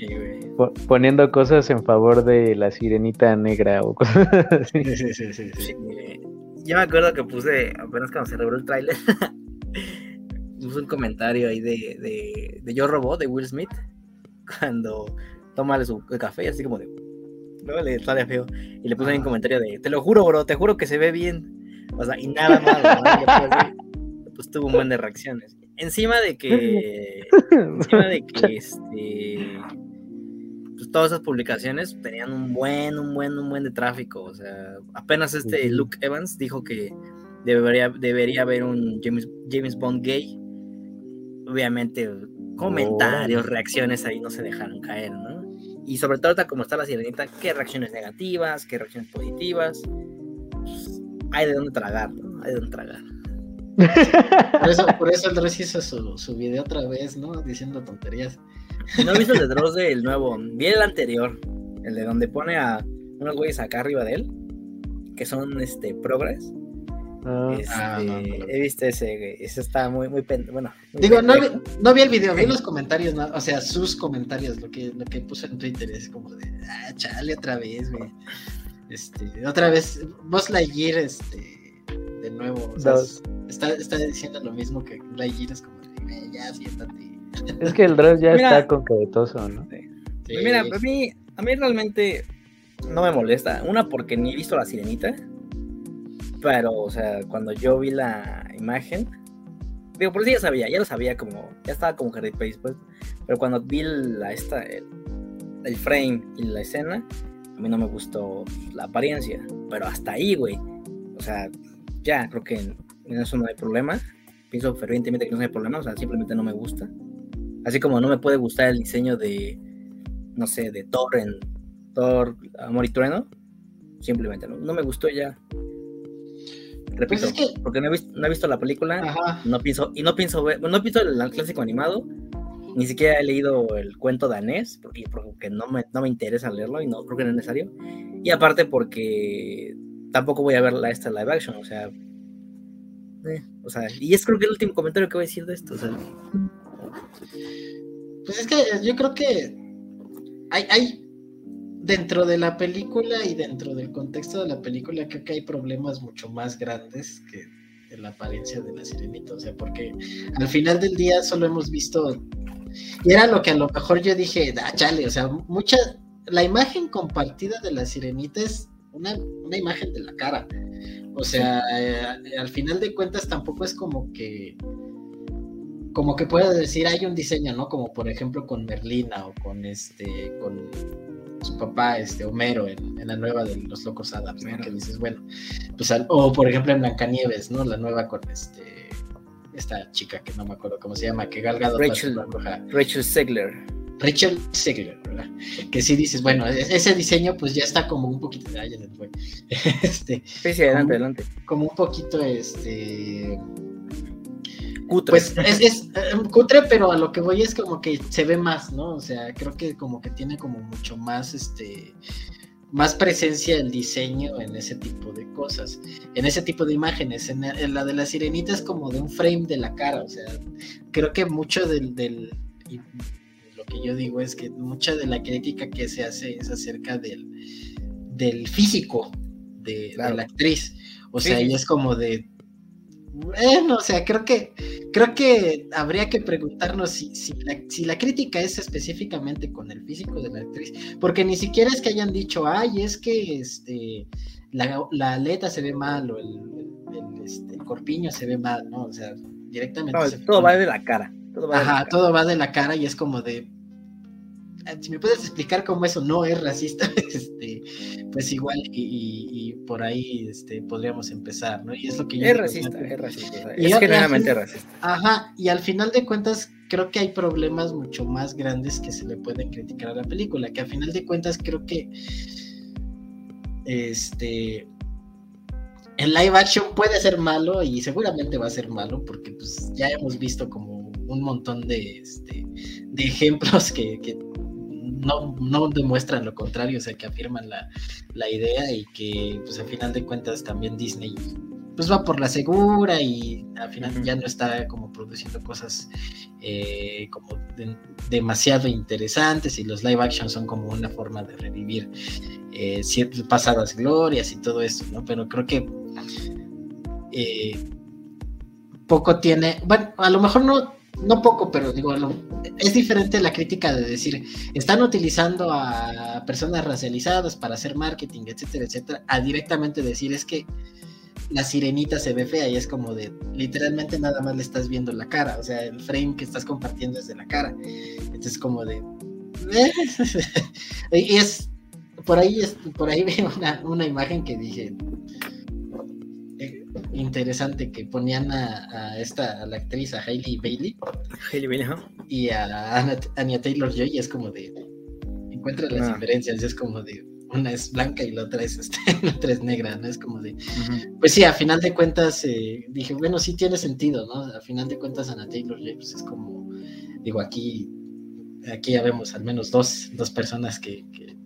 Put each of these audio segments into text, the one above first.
Sí, güey. po- poniendo cosas en favor de la sirenita negra o cosas así. Sí, sí, sí, sí. Sí, güey. Yo me acuerdo que puse, apenas cuando se reveló el tráiler, puse un comentario ahí de, de, de Yo Robot, de Will Smith, cuando toma su café, así como de, no, le sale feo, y le puse ahí un Ah. comentario de, te lo juro, bro, te juro que se ve bien, o sea, y nada más. Y pues tuvo un buen de reacciones. Encima de que, encima de que, este, pues todas esas publicaciones tenían un buen, un buen, un buen de tráfico. O sea, apenas este. Luke Evans dijo que debería, debería haber un James, James Bond gay. Obviamente, comentarios, reacciones ahí no se dejaron caer, ¿no? Y sobre todo como está la sirenita, qué reacciones negativas, qué reacciones positivas. Pues, hay de dónde tragar, ¿no? Hay de dónde tragar. Por eso, por eso el Dross hizo su, su video otra vez, ¿no? Diciendo tonterías. No he visto el de Dross del nuevo, vi el anterior, el de donde pone a unos güeyes acá arriba de él, que son este progres. Ah, Este, Ah, no, no he visto ese, güey, ese está muy, muy, pen- bueno. muy Digo, no vi, no vi el video, vi los comentarios, ¿no? o sea, sus comentarios, lo que, lo que puso en Twitter es como de, ah, chale otra vez, güey. Este, otra vez, Buzz Lightyear, este, de nuevo, o sea, Dos. Está, está diciendo lo mismo que Lightyear, es como de, "Güey, ya, siéntate. Es que el Dross ya Mira. está concretoso, ¿no? Sí. Mira, a mí, a mí realmente no me molesta. Una, porque ni he visto la sirenita. Pero, o sea, cuando yo vi la imagen, digo, por eso ya sabía, ya lo sabía como, ya estaba como Harry Pace, pues. Pero cuando vi la, esta, el, el frame y la escena, a mí no me gustó la apariencia. Pero hasta ahí, güey. O sea, ya, creo que en, eso no hay problema. Pienso fervientemente que no hay problema, o sea, simplemente no me gusta. Así como no me puede gustar el diseño de, no sé, de Thor en Thor, Amor y Trueno. Simplemente no, no me gustó ya. Repito, Pues es que- porque no he, visto, no he visto la película, Ajá. no pienso, y no pienso ver, no pienso el clásico animado, ni siquiera he leído el cuento danés, porque, porque no, me, no me interesa leerlo y no creo que no es necesario. Y aparte porque tampoco voy a ver la, esta live action, o sea, o sea, y es creo que el último comentario que voy a decir de esto, o sea, Pues es que yo creo que hay, hay dentro de la película y dentro del contexto de la película creo que hay problemas mucho más grandes que en la apariencia de la sirenita, o sea, porque al final del día solo hemos visto y era lo que a lo mejor yo dije, ah, o sea, mucha la imagen compartida de la sirenita es una, una imagen de la cara. O sea, eh, al final de cuentas tampoco es como que como que puedes decir hay un diseño, ¿no? Como por ejemplo con Merlina o con este, con su papá, este Homero en, en la nueva de los locos Adams. Que dices, bueno, pues al- o por ejemplo en Blancanieves, ¿no? La nueva con este esta chica que no me acuerdo cómo se llama, que Galgado Rachel. Rachel Segler. Rachel Segler, ¿verdad? Que sí dices, bueno, e- ese diseño pues ya está como un poquito, ay, ya se me fue. este, Sí, sí, adelante, adelante. como un poquito este Cutre. pues es, es, eh, cutre, pero a lo que voy es como que se ve más, ¿no? O sea, creo que como que tiene como mucho más, este, más presencia el diseño en ese tipo de cosas, en ese tipo de imágenes. En, en la de la sirenita es como de un frame de la cara, o sea, creo que mucho del, que yo digo es que mucha de la crítica que se hace es acerca del, del físico de, la actriz. O Sí, sea, y es como de, bueno, o sea, creo que creo que habría que preguntarnos si, si, la, si la crítica es específicamente con el físico de la actriz, porque ni siquiera es que hayan dicho, ay, es que este la, la aleta se ve mal o el, el- este, el corpiño se ve mal, ¿no? O sea, directamente. No, se todo va de la cara. Todo va de la Ajá, cara. todo va de la cara y es como de. "Ah, Si me puedes explicar cómo eso no es racista, este, pues igual y, y- y por ahí este, podríamos empezar, ¿no? Y es lo que yo Es racista, es racista. o sea, Y es genuinamente racista. Ajá, y al final de cuentas creo que hay problemas mucho más grandes que se le pueden criticar a la película, que al final de cuentas creo que este el live action puede ser malo y seguramente va a ser malo porque pues ya hemos visto como un montón de, este, de ejemplos que, que no, no demuestran lo contrario, o sea, que afirman la, la idea y que pues al final de cuentas también Disney pues va por la segura y al final ya no está como produciendo cosas eh, como demasiado interesantes y los live action son como una forma de revivir eh, ciertas pasadas glorias y todo eso, ¿no? Pero creo que eh, poco tiene, bueno, a lo mejor no, no poco, pero digo, es diferente la crítica de decir, están utilizando a personas racializadas para hacer marketing, etcétera, etcétera, a directamente decir es que la sirenita se ve fea y es como de, literalmente nada más le estás viendo la cara, o sea, el frame que estás compartiendo es de la cara. Entonces como de... y es, por ahí, es, por ahí veo una, una imagen que dije, interesante que ponían a, esta a la actriz a Hailey Bailey Hailey Bailey y a Anya Taylor Joy y es como de encuentra las ah. diferencias es como de una es blanca y la otra es, este, la otra es negra, ¿no? Es como de, pues sí, a final de cuentas eh, dije, bueno, sí tiene sentido, ¿no? A final de cuentas Ana Taylor James es como, digo, aquí, aquí ya vemos al menos dos, dos personas que,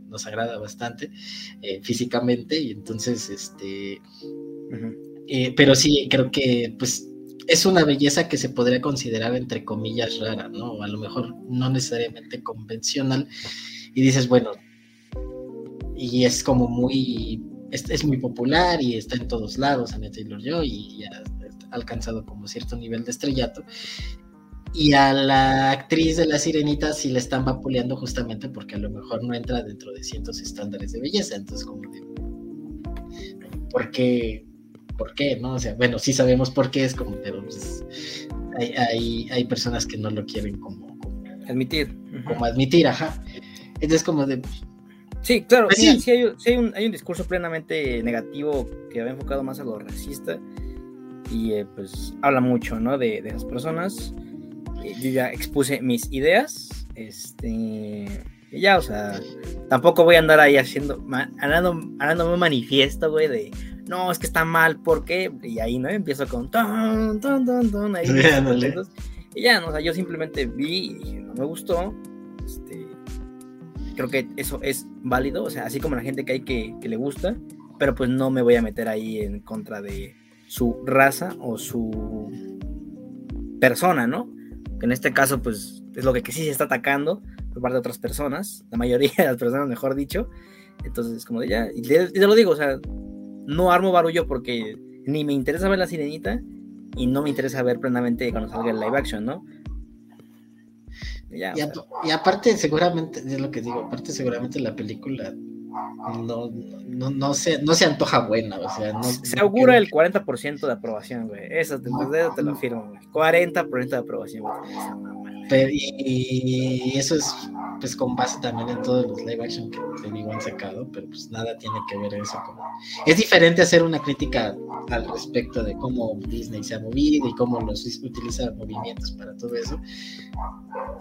nos agrada bastante eh, físicamente y entonces, este, eh, pero sí, creo que, pues, es una belleza que se podría considerar entre comillas rara, ¿no? A lo mejor no necesariamente convencional y dices, bueno, y es como muy, es, muy popular y está en todos lados, Anya Taylor Joy, y ha alcanzado como cierto nivel de estrellato. Y a la actriz de La Sirenita sí le están vapuleando justamente porque a lo mejor no entra dentro de ciertos estándares de belleza. Entonces, como de, ¿por qué? ¿Por qué? ¿No? O sea, bueno, sí sabemos por qué es como, pero pues, hay, hay, personas que no lo quieren como, admitir. Como admitir, ajá. Entonces, como de, Sí, claro, pues sí, hay, un, hay, un, discurso plenamente negativo que va enfocado más a lo racista y eh, pues habla mucho, ¿no? De, de esas personas. Eh, yo ya expuse mis ideas, este, y ya, o sea, tampoco voy a andar ahí haciendo, andando, un manifiesto, güey, de, no, es que está mal, ¿por qué? Y ahí, ¿no? Empiezo con, ton, ton, ton, ton, ahí, y ya, ¿no? O sea, yo simplemente vi y dije, no me gustó, este, creo que eso es válido, o sea, así como la gente que hay que, le gusta, pero pues no me voy a meter ahí en contra de su raza o su persona, ¿no? Que en este caso, pues es lo que, sí se está atacando por parte de otras personas, la mayoría de las personas, mejor dicho. Entonces, como de ya, y te, lo digo, o sea, no armo barullo porque ni me interesa ver la sirenita y no me interesa ver plenamente cuando salga el live action, ¿no? y, aparte, seguramente, es lo que digo, aparte seguramente la película no, no, no, se, no se antoja buena, o sea, Se augura el 40% de aprobación, güey. Eso te, te lo afirmo, güey. 40% de aprobación, y, eso es pues con base también en todos los live action que te han sacado, pero pues nada tiene que ver eso con... Es diferente hacer una crítica al respecto de cómo Disney se ha movido y cómo los utiliza movimientos para todo eso,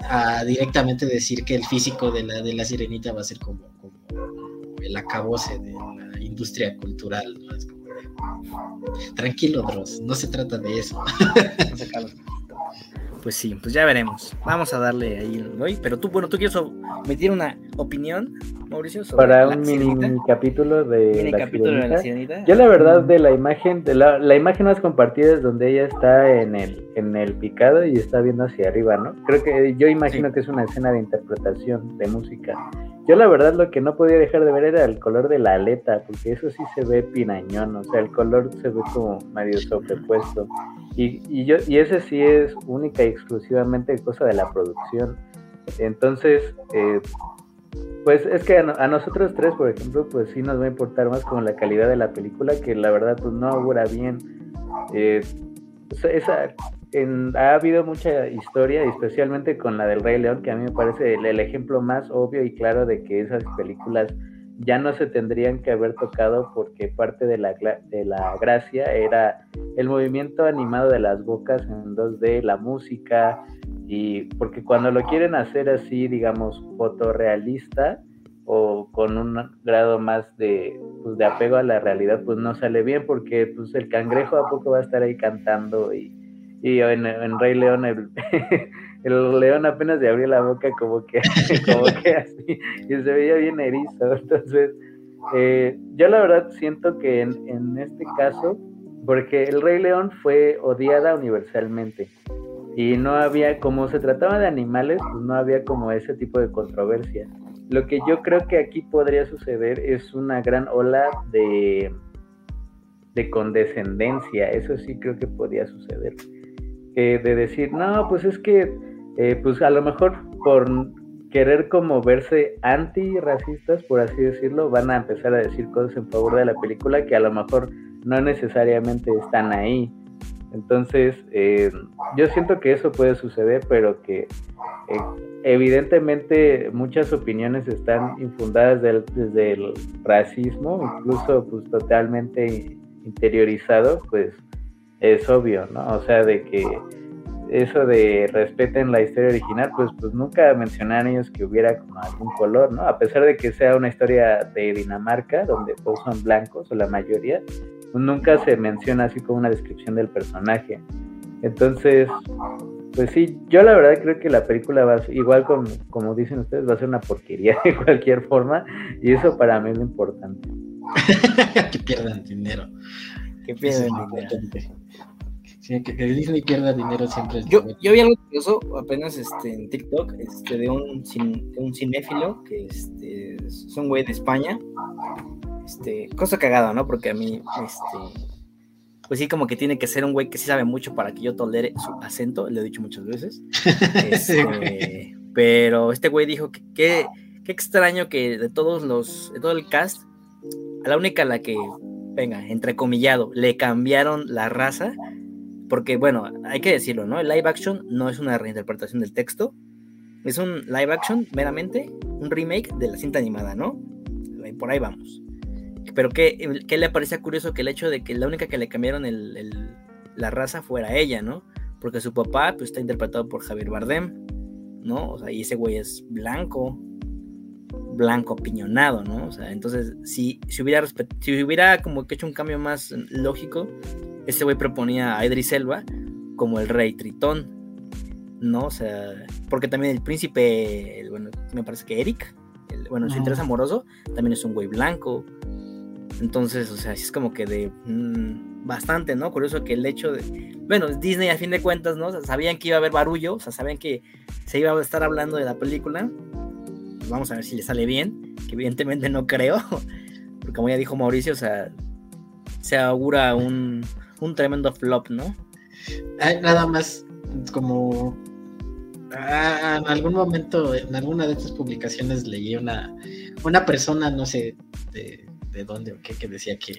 a directamente decir que el físico de la, de la sirenita va a ser como, como el acabose de la industria cultural, tranquilo, Dross, no se trata de eso. Pues sí, pues ya veremos. Vamos a darle ahí hoy. Pero tú, bueno, tú quieres emitir una opinión, Mauricio, sobre para un mini capítulo de, la, sirenita? Yo la verdad de la imagen, de la, la, imagen más compartida es donde ella está en el, en el picado y está viendo hacia arriba, ¿no? Creo que yo imagino que es una escena de interpretación de música. Yo la verdad lo que no podía dejar de ver era el color de la aleta, porque eso sí se ve pinañón, o sea, el color se ve como medio sobrepuesto. Y, y, yo, y ese sí es única y exclusivamente cosa de la producción. Entonces, eh, pues es que a, nosotros tres, por ejemplo, pues sí nos va a importar más como la calidad de la película, que la verdad pues no augura bien. Eh, esa, ha habido mucha historia, especialmente con la del Rey León, que a mí me parece el, ejemplo más obvio y claro de que esas películas ya no se tendrían que haber tocado porque parte de la, de la gracia era el movimiento animado de las bocas en 2D, la música, y porque cuando lo quieren hacer así, digamos, fotorrealista o con un grado más de, pues, de apego a la realidad, pues no sale bien porque pues el cangrejo a poco va a estar ahí cantando y y en, en Rey León el, el, león apenas se abrió la boca como que, como que así y se veía bien erizo. Entonces, eh, yo la verdad siento que en, en, este caso porque el Rey León fue odiada universalmente y no había, como se trataba de animales, pues no había como ese tipo de controversia. Lo que yo creo que aquí podría suceder es una gran ola de, de condescendencia, eso sí creo que podría suceder. de decir, no, pues es que, eh, pues a lo mejor por querer como verse antirracistas, por así decirlo, van a empezar a decir cosas en favor de la película que a lo mejor no necesariamente están ahí. Entonces, eh, yo siento que eso puede suceder, pero que eh, evidentemente muchas opiniones están infundadas desde el racismo, incluso pues totalmente interiorizado, pues es obvio, ¿no? O sea, de que eso de respeten la historia original, pues, pues nunca mencionaron ellos que hubiera como algún color, ¿no? A pesar de que sea una historia de Dinamarca, donde todos son blancos, o la mayoría, pues nunca se menciona así como una descripción del personaje. Entonces, pues sí, yo la verdad creo que la película va a ser, igual como, como dicen ustedes, va a ser una porquería de cualquier forma, y eso para mí es lo importante. que pierdan dinero. Que pierdan dinero. Sí, que, Disney pierda dinero siempre es yo, yo vi algo curioso apenas este, en TikTok este, de, un, un cinéfilo que este, es un güey de España. Este, cosa cagada, ¿no? Porque a mí, este, pues sí, como que tiene que ser un güey que sí sabe mucho para que yo tolere su acento, le he dicho muchas veces. Este, pero este güey dijo que qué extraño que de todos los, de todo el cast, a la única a la que, venga, entrecomillado, le cambiaron la raza porque, bueno, hay que decirlo, ¿no? El live action no es una reinterpretación del texto, es un live action meramente, un remake de la cinta animada, ¿no? Por ahí vamos. Pero ¿qué, qué le parecía curioso que el hecho de que la única que le cambiaron el, la raza fuera ella, ¿no? Porque su papá pues, está interpretado por Javier Bardem, ¿no? O sea, y ese güey es blanco, blanco piñonado, ¿no? O sea, entonces, si, si, hubiera, si hubiera como que hecho un cambio más lógico, ese güey proponía a Idris Elba como el rey Tritón, ¿no? O sea, porque también el príncipe, bueno, me parece que Eric, bueno, su interés amoroso, también es un güey blanco. Entonces, o sea, es como que de mm, bastante, ¿no? Curioso que el hecho de. Bueno, Disney a fin de cuentas, ¿no? sabían que iba a haber barullo, o sea, sabían que se iba a estar hablando de la película. Pues vamos a ver si le sale bien, que evidentemente no creo, porque como ya dijo Mauricio, o sea, se augura un, un tremendo flop, ¿no? nada más como ah, en algún momento, en alguna de estas publicaciones leí una, una persona, no sé de, dónde o qué, que decía que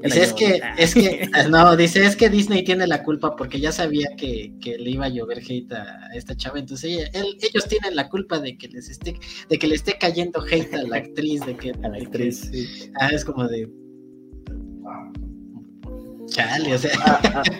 dice es que, es que, no, dice es que Disney tiene la culpa porque ya sabía que, le iba a llover hate a, esta chava, entonces ellos tienen la culpa de que les esté, de que le esté cayendo hate a la actriz, de que a la actriz, ah, es como de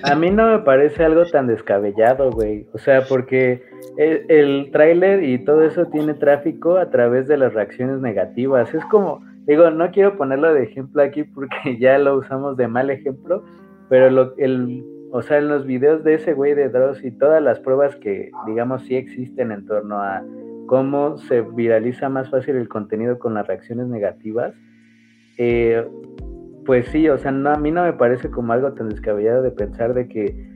a, mí no me parece algo tan descabellado, güey. O sea, porque el, el tráiler y todo eso tiene tráfico a través de las reacciones negativas. Es como, digo, no quiero ponerlo de ejemplo aquí porque ya lo usamos de mal ejemplo, pero lo, el, o sea, en los videos de ese güey de Dross y todas las pruebas que, digamos, sí existen en torno a cómo se viraliza más fácil el contenido con las reacciones negativas, eh, pues sí, o sea, a mí no me parece como algo tan descabellado de pensar de que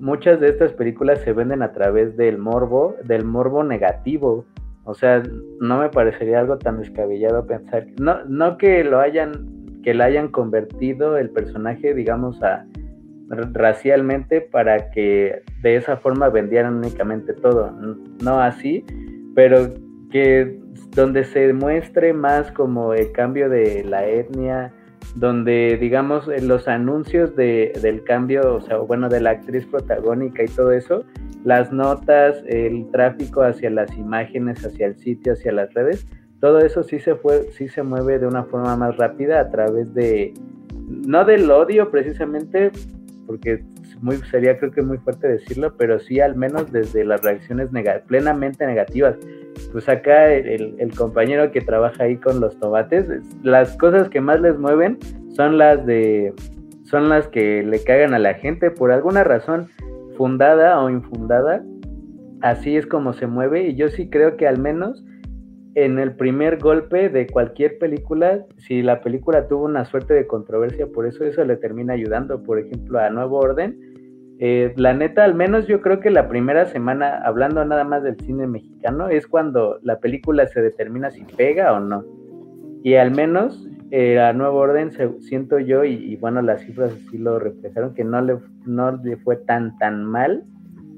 muchas de estas películas se venden a través del morbo, del morbo negativo. O sea, no me parecería algo tan descabellado pensar, no, no que lo hayan, que la hayan convertido el personaje, digamos, a racialmente para que de esa forma vendieran únicamente todo. No así, pero que donde se muestre más como el cambio de la etnia, donde digamos los anuncios de, del cambio, o sea, bueno, de la actriz protagónica y todo eso, las notas, el tráfico hacia las imágenes, hacia el sitio, hacia las redes, todo eso sí se fue, sí se mueve de una forma más rápida a través de, no del odio precisamente, porque muy, sería creo que muy fuerte decirlo, pero sí al menos desde las reacciones plenamente negativas. Pues acá el, el, compañero que trabaja ahí con los tomates, las cosas que más les mueven son las de son las que le cagan a la gente por alguna razón fundada o infundada. Así es como se mueve y yo sí creo que al menos en el primer golpe de cualquier película, si la película tuvo una suerte de controversia, por eso eso le termina ayudando, por ejemplo, a Nuevo Orden. Eh, la neta, al menos yo creo que la primera semana, hablando nada más del cine mexicano, es cuando la película se determina si pega o no. Y al menos eh, a Nuevo Orden siento yo, y, bueno, las cifras así lo reflejaron, que no le, no le fue tan tan mal,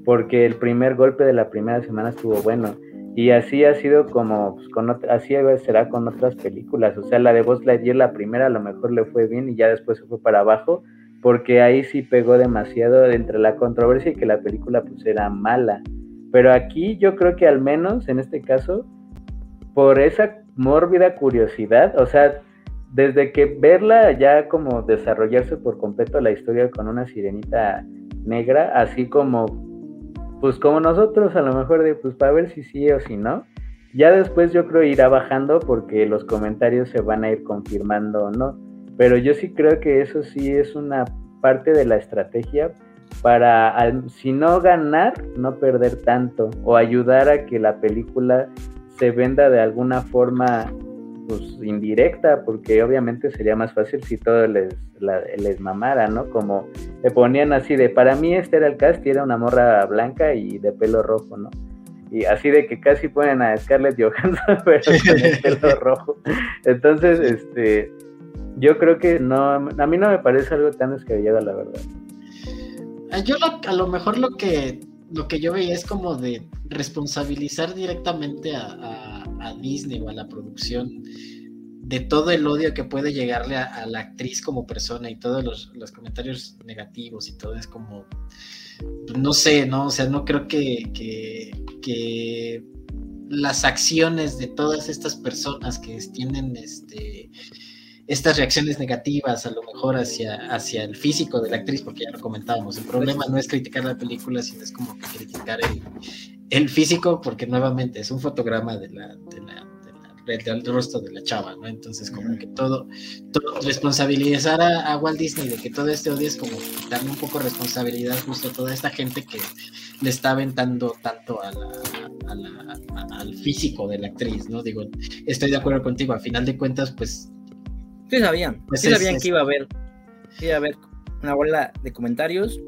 porque el primer golpe de la primera semana estuvo bueno. Y así ha sido como, pues, con así será con otras películas. O sea, la de Buzz Lightyear, la primera a lo mejor le fue bien y ya después se fue para abajo, porque ahí sí pegó demasiado entre la controversia y que la película pues era mala. Pero aquí yo creo que al menos en este caso, por esa mórbida curiosidad, o sea, desde que verla ya como desarrollarse por completo la historia con una sirenita negra, así como, pues como nosotros a lo mejor de, pues para ver si sí o si no. Ya después yo creo irá bajando porque los comentarios se van a ir confirmando o no. Pero yo sí creo que eso sí es una parte de la estrategia para, si no ganar, no perder tanto o ayudar a que la película se venda de alguna forma pues indirecta, porque obviamente sería más fácil si todo les, les mamara, ¿no? Como le ponían así de, para mí este era el cast y era una morra blanca y de pelo rojo, ¿no? Y así de que casi ponen a Scarlett Johansson, pero con el pelo rojo. Entonces, este, yo creo que no, a mí no me parece algo tan descabellado, la verdad. Ah, yo a lo mejor lo que, lo que yo veía es como de responsabilizar directamente a a Disney o a la producción de todo el odio que puede llegarle a, la actriz como persona y todos los, comentarios negativos y todo es como, no sé, ¿no? O sea, no creo que, que, las acciones de todas estas personas que tienen este estas reacciones negativas a lo mejor hacia, hacia el físico de la actriz, porque ya lo comentábamos, el problema no es criticar la película, sino es como que criticar el, el físico, porque nuevamente es un fotograma de la, de la, del rostro de la chava, ¿no? Entonces, como que todo, todo responsabilizar a, Walt Disney de que todo este odio es como darle un poco responsabilidad justo a toda esta gente que le está aventando tanto a al físico de la actriz, ¿no? Digo, estoy de acuerdo contigo, a final de cuentas, pues. Sí sabían, pues sí sabían que iba a haber, iba a haber una bola de comentarios,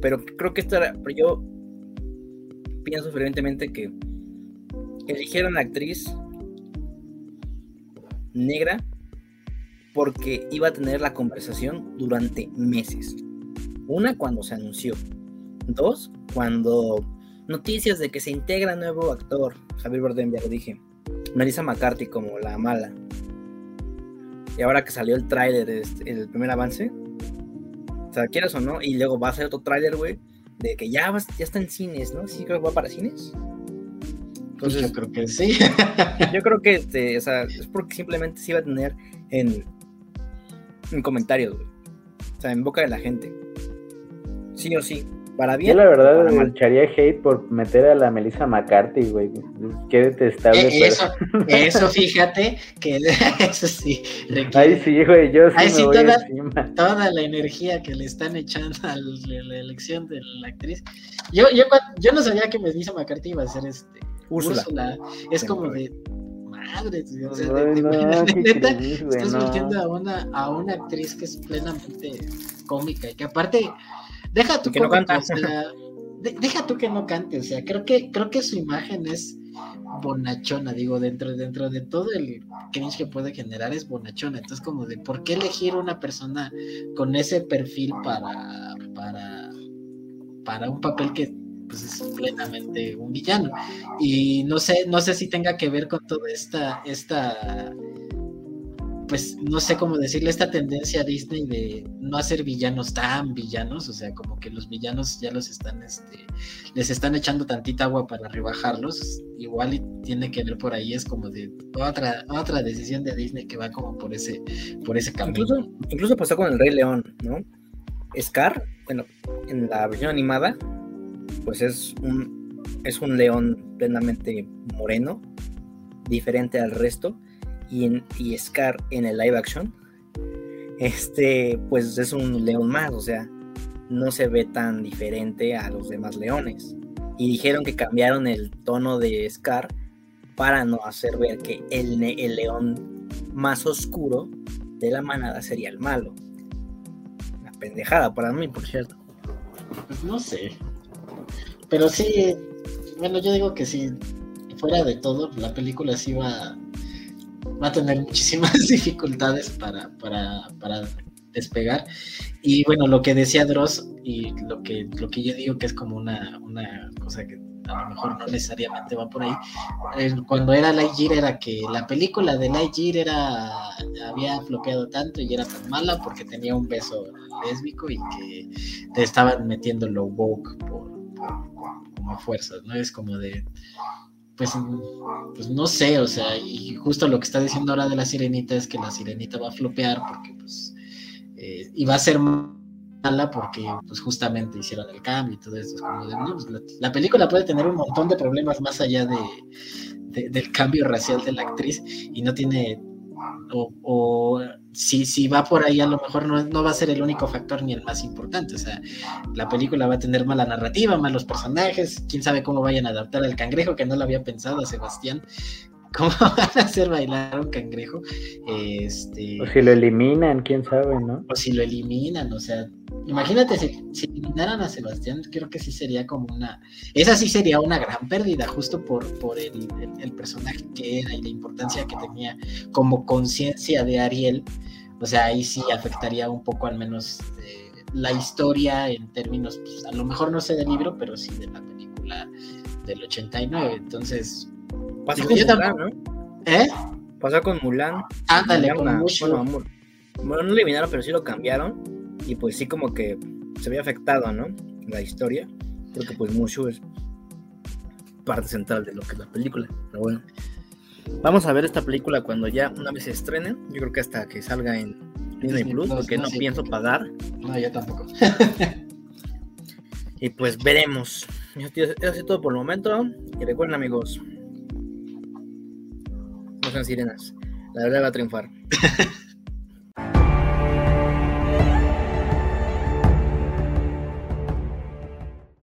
pero creo que esto era, pero yo pienso fervientemente que eligieron la actriz negra porque iba a tener la conversación durante meses. Una, cuando se anunció. Dos, cuando noticias de que se integra nuevo actor, Javier Bardem, ya lo dije, Melissa McCarthy como la mala. Y ahora que salió el tráiler, este, el primer avance, o sea, quieras o no, y luego va a ser otro tráiler, güey, de que ya, ya está en cines, ¿no? Sí, creo que va para cines. Entonces, yo creo que sí. yo creo que este, o sea, es porque simplemente se iba a tener en, en comentarios, güey. O sea, en boca de la gente. Sí o sí. Para bien. Yo la verdad echaría hate por meter a la Melissa McCarthy, güey. Qué detestable. Eh, eso, eso, fíjate, que eso sí. Requiere, Ay, sí, güey, yo sí, me sí toda, toda, la energía que le están echando a la elección de la actriz. Yo, yo, yo no sabía que Melissa McCarthy iba a ser este. Úrsula. Es como de madre, o sea, de, neta, estás no. a una, a una actriz que es plenamente cómica y que aparte Deja tú que no cante. deja tú que no cante, o sea, creo que, creo que su imagen es bonachona, digo, dentro, dentro de todo el cringe que puede generar es bonachona. Entonces, como de por qué elegir una persona con ese perfil para, para, para un papel que pues, es plenamente un villano. Y no sé, no sé si tenga que ver con toda esta, esta pues no sé cómo decirle, esta tendencia a Disney de no hacer villanos tan villanos, o sea, como que los villanos ya los están, este, les están echando tantita agua para rebajarlos, igual y tiene que ver por ahí, es como de otra, otra decisión de Disney que va como por ese, por ese camino. Incluso, incluso pasó con el Rey León, ¿no? Scar, bueno, en la versión animada, pues es un, es un león plenamente moreno, diferente al resto y, y Scar en el live action, este, pues es un león más, o sea, no se ve tan diferente a los demás leones. Y dijeron que cambiaron el tono de Scar para no hacer ver que el, el león más oscuro de la manada sería el malo. Una pendejada para mí, por cierto. Pues no sé. Pero sí, bueno, yo digo que si fuera de todo, la película sí va, va a tener muchísimas dificultades para, para, para despegar. Y bueno, lo que decía Dross y lo que, lo que yo digo que es como una, una cosa que a lo mejor no necesariamente va por ahí. Eh, cuando era Lightyear era que la película de Lightyear era había flopeado tanto y era tan mala porque tenía un beso lésbico y que te estaban metiendo lo woke por, como fuerzas, ¿no? Es como de pues, pues no sé, o sea, y justo lo que está diciendo ahora de la sirenita es que la sirenita va a flopear porque pues eh, y va a ser mala porque pues justamente hicieron el cambio y todo eso. como de, pues, la, película puede tener un montón de problemas más allá de, del cambio racial de la actriz y no tiene o, si, si, va por ahí a lo mejor no, no, va a ser el único factor ni el más importante. O sea, la película va a tener mala narrativa, malos personajes, quién sabe cómo vayan a adaptar al cangrejo, que no lo había pensado Sebastián, cómo van a hacer bailar un cangrejo. Este, o si lo eliminan, quién sabe, ¿no? O si lo eliminan, o sea, imagínate si, si, eliminaran a Sebastián, creo que sí sería como una, esa sí sería una gran pérdida, justo por, por el, el, personaje que era y la importancia que tenía como conciencia de Ariel. O sea, ahí sí afectaría un poco al menos eh, la historia en términos, pues, a lo mejor no sé del libro, pero sí de la película del 89. Entonces, Pasó con Mulan, ¿no? ¿Eh? Pasó con Mulan. Ándale, con bueno, bueno, no eliminaron, pero sí lo cambiaron. Y pues sí como que se había afectado, ¿no? La historia. Porque pues Mushu es parte central de lo que es la película. Pero bueno. Vamos a ver esta película cuando ya una vez se estrene. Yo creo que hasta que salga en Disney Plus, porque no, pienso pagar. No, yo tampoco. y pues veremos. Eso es todo por el momento. Y recuerden amigos, no sean sirenas. La verdad va a triunfar.